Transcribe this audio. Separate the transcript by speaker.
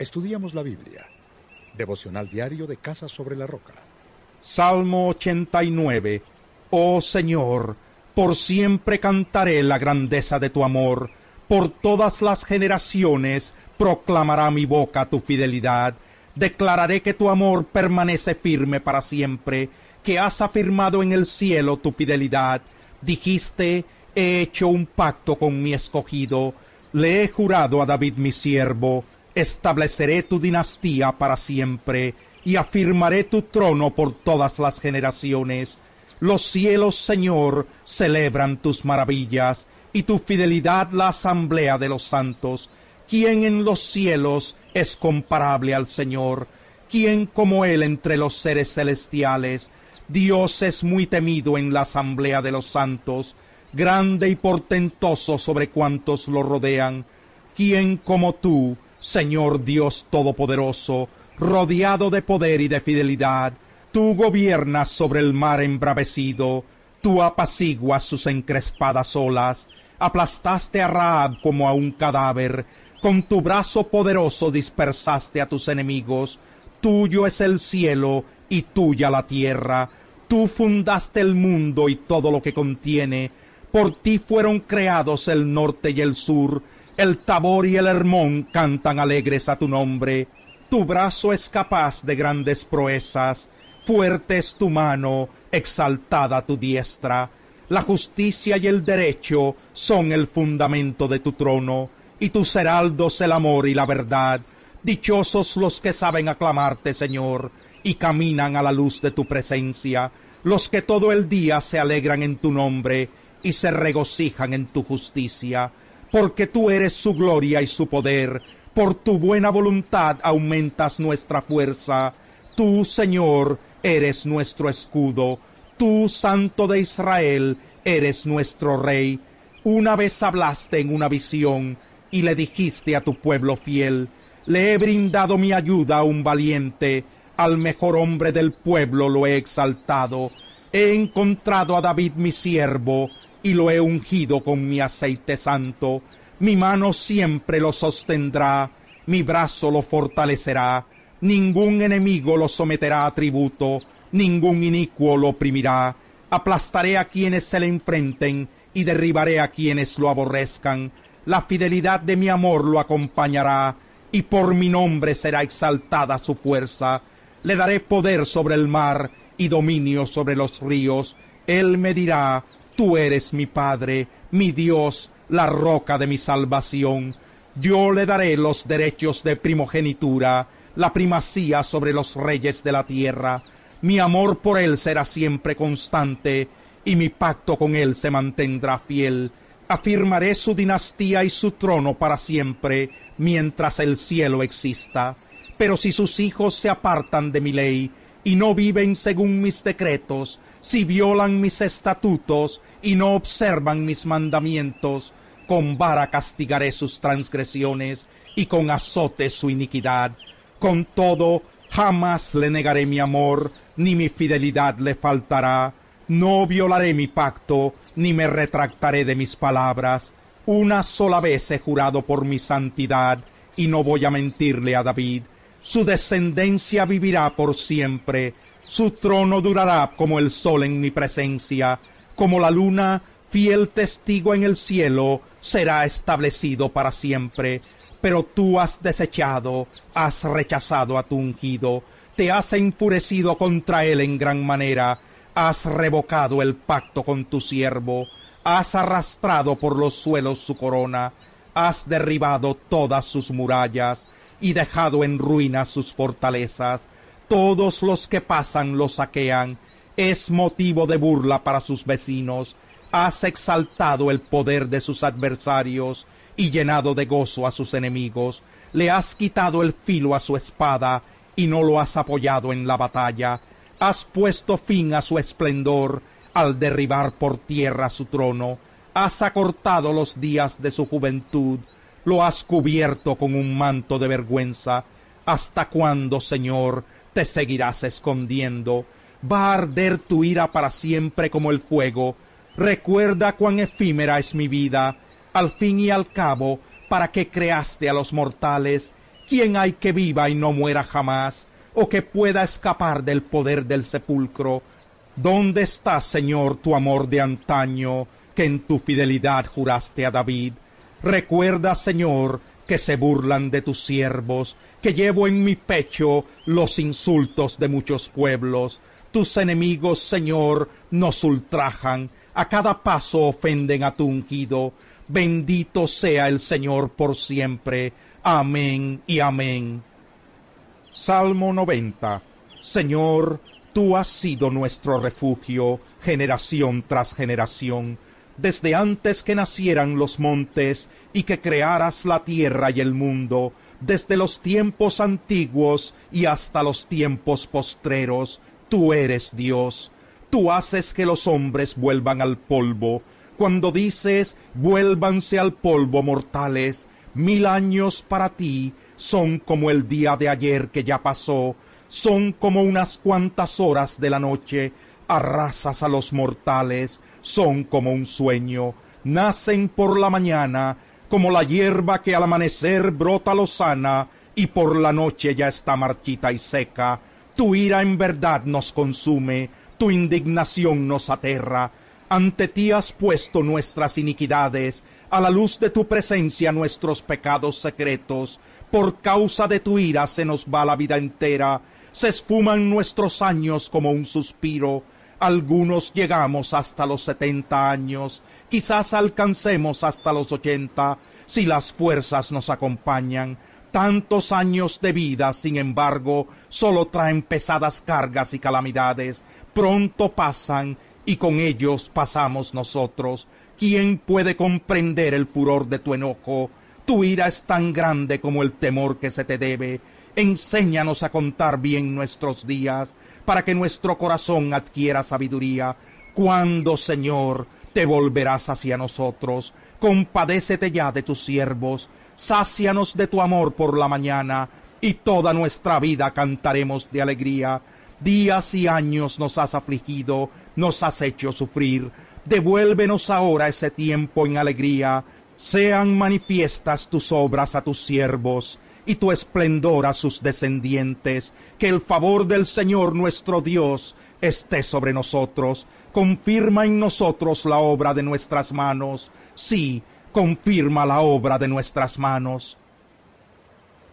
Speaker 1: Estudiamos la Biblia. Devocional diario de Casa sobre la Roca.
Speaker 2: Salmo 89. Oh Señor, por siempre cantaré la grandeza de tu amor. Por todas las generaciones proclamará mi boca tu fidelidad. Declararé que tu amor permanece firme para siempre, que has afirmado en el cielo tu fidelidad. Dijiste, he hecho un pacto con mi escogido, le he jurado a David mi siervo, estableceré tu dinastía para siempre, y afirmaré tu trono por todas las generaciones. Los cielos, Señor, celebran tus maravillas, y tu fidelidad la asamblea de los santos. ¿Quién en los cielos es comparable al Señor? ¿Quién como Él entre los seres celestiales? Dios es muy temido en la asamblea de los santos, grande y portentoso sobre cuantos lo rodean. ¿Quién como tú, Señor Dios Todopoderoso, rodeado de poder y de fidelidad, tú gobiernas sobre el mar embravecido, tú apaciguas sus encrespadas olas, aplastaste a Raab como a un cadáver, con tu brazo poderoso dispersaste a tus enemigos, tuyo es el cielo y tuya la tierra, tú fundaste el mundo y todo lo que contiene, por ti fueron creados el norte y el sur, el Tabor y el Hermón cantan alegres a tu nombre. Tu brazo es capaz de grandes proezas, fuerte es tu mano, exaltada tu diestra. La justicia y el derecho son el fundamento de tu trono, y tus heraldos el amor y la verdad. Dichosos los que saben aclamarte, Señor, y caminan a la luz de tu presencia, los que todo el día se alegran en tu nombre y se regocijan en tu justicia, porque tú eres su gloria y su poder, por tu buena voluntad aumentas nuestra fuerza, tú, Señor, eres nuestro escudo, tú, Santo de Israel, eres nuestro Rey. Una vez hablaste en una visión y le dijiste a tu pueblo fiel, le he brindado mi ayuda a un valiente, al mejor hombre del pueblo lo he exaltado, he encontrado a David mi siervo, y lo he ungido con mi aceite santo. Mi mano siempre lo sostendrá, mi brazo lo fortalecerá. Ningún enemigo lo someterá a tributo, ningún inicuo lo oprimirá. Aplastaré a quienes se le enfrenten y derribaré a quienes lo aborrezcan. La fidelidad de mi amor lo acompañará, y por mi nombre será exaltada su fuerza. Le daré poder sobre el mar y dominio sobre los ríos. Él me dirá, Tú eres mi Padre, mi Dios, la roca de mi salvación. Yo le daré los derechos de primogenitura, la primacía sobre los reyes de la tierra. Mi amor por él será siempre constante, y mi pacto con él se mantendrá fiel. Afirmaré su dinastía y su trono para siempre, mientras el cielo exista. Pero si sus hijos se apartan de mi ley, y no viven según mis decretos, si violan mis estatutos y no observan mis mandamientos, con vara castigaré sus transgresiones y con azote su iniquidad. Con todo, jamás le negaré mi amor, ni mi fidelidad le faltará. No violaré mi pacto, ni me retractaré de mis palabras. Una sola vez he jurado por mi santidad, y no voy a mentirle a David. Su descendencia vivirá por siempre, su trono durará como el sol en mi presencia, como la luna, fiel testigo en el cielo, será establecido para siempre. Pero tú has desechado, has rechazado a tu ungido, te has enfurecido contra él en gran manera, has revocado el pacto con tu siervo, has arrastrado por los suelos su corona, has derribado todas sus murallas, y dejado en ruinas sus fortalezas. Todos los que pasan lo saquean. Es motivo de burla para sus vecinos. Has exaltado el poder de sus adversarios y llenado de gozo a sus enemigos. Le has quitado el filo a su espada y no lo has apoyado en la batalla. Has puesto fin a su esplendor al derribar por tierra su trono. Has acortado los días de su juventud lo has cubierto con un manto de vergüenza. ¿Hasta cuándo, Señor, te seguirás escondiendo? Va a arder tu ira para siempre como el fuego. Recuerda cuán efímera es mi vida. Al fin y al cabo, ¿para qué creaste a los mortales? ¿Quién hay que viva y no muera jamás? ¿O que pueda escapar del poder del sepulcro? ¿Dónde está, Señor, tu amor de antaño, que en tu fidelidad juraste a David? Recuerda, Señor, que se burlan de tus siervos, que llevo en mi pecho los insultos de muchos pueblos. Tus enemigos, Señor, nos ultrajan, a cada paso ofenden a tu ungido. Bendito sea el Señor por siempre. Amén y amén. Salmo 90. Señor, tú has sido nuestro refugio, generación tras generación desde antes que nacieran los montes y que crearas la tierra y el mundo, desde los tiempos antiguos y hasta los tiempos postreros, tú eres Dios. Tú haces que los hombres vuelvan al polvo. Cuando dices, vuélvanse al polvo mortales, mil años para ti son como el día de ayer que ya pasó, son como unas cuantas horas de la noche, arrasas a los mortales, son como un sueño, nacen por la mañana, como la hierba que al amanecer brota lozana y por la noche ya está marchita y seca. Tu ira en verdad nos consume, tu indignación nos aterra. Ante ti has puesto nuestras iniquidades, a la luz de tu presencia nuestros pecados secretos. Por causa de tu ira se nos va la vida entera, se esfuman nuestros años como un suspiro algunos llegamos hasta los setenta años, quizás alcancemos hasta los ochenta, si las fuerzas nos acompañan. Tantos años de vida, sin embargo, solo traen pesadas cargas y calamidades. Pronto pasan y con ellos pasamos nosotros. ¿Quién puede comprender el furor de tu enojo? Tu ira es tan grande como el temor que se te debe. Enséñanos a contar bien nuestros días para que nuestro corazón adquiera sabiduría. Cuando, Señor, te volverás hacia nosotros, compadécete ya de tus siervos, sácianos de tu amor por la mañana, y toda nuestra vida cantaremos de alegría. Días y años nos has afligido, nos has hecho sufrir. Devuélvenos ahora ese tiempo en alegría. Sean manifiestas tus obras a tus siervos y tu esplendor a sus descendientes. Que el favor del Señor nuestro Dios esté sobre nosotros. Confirma en nosotros la obra de nuestras manos. Sí, confirma la obra de nuestras manos.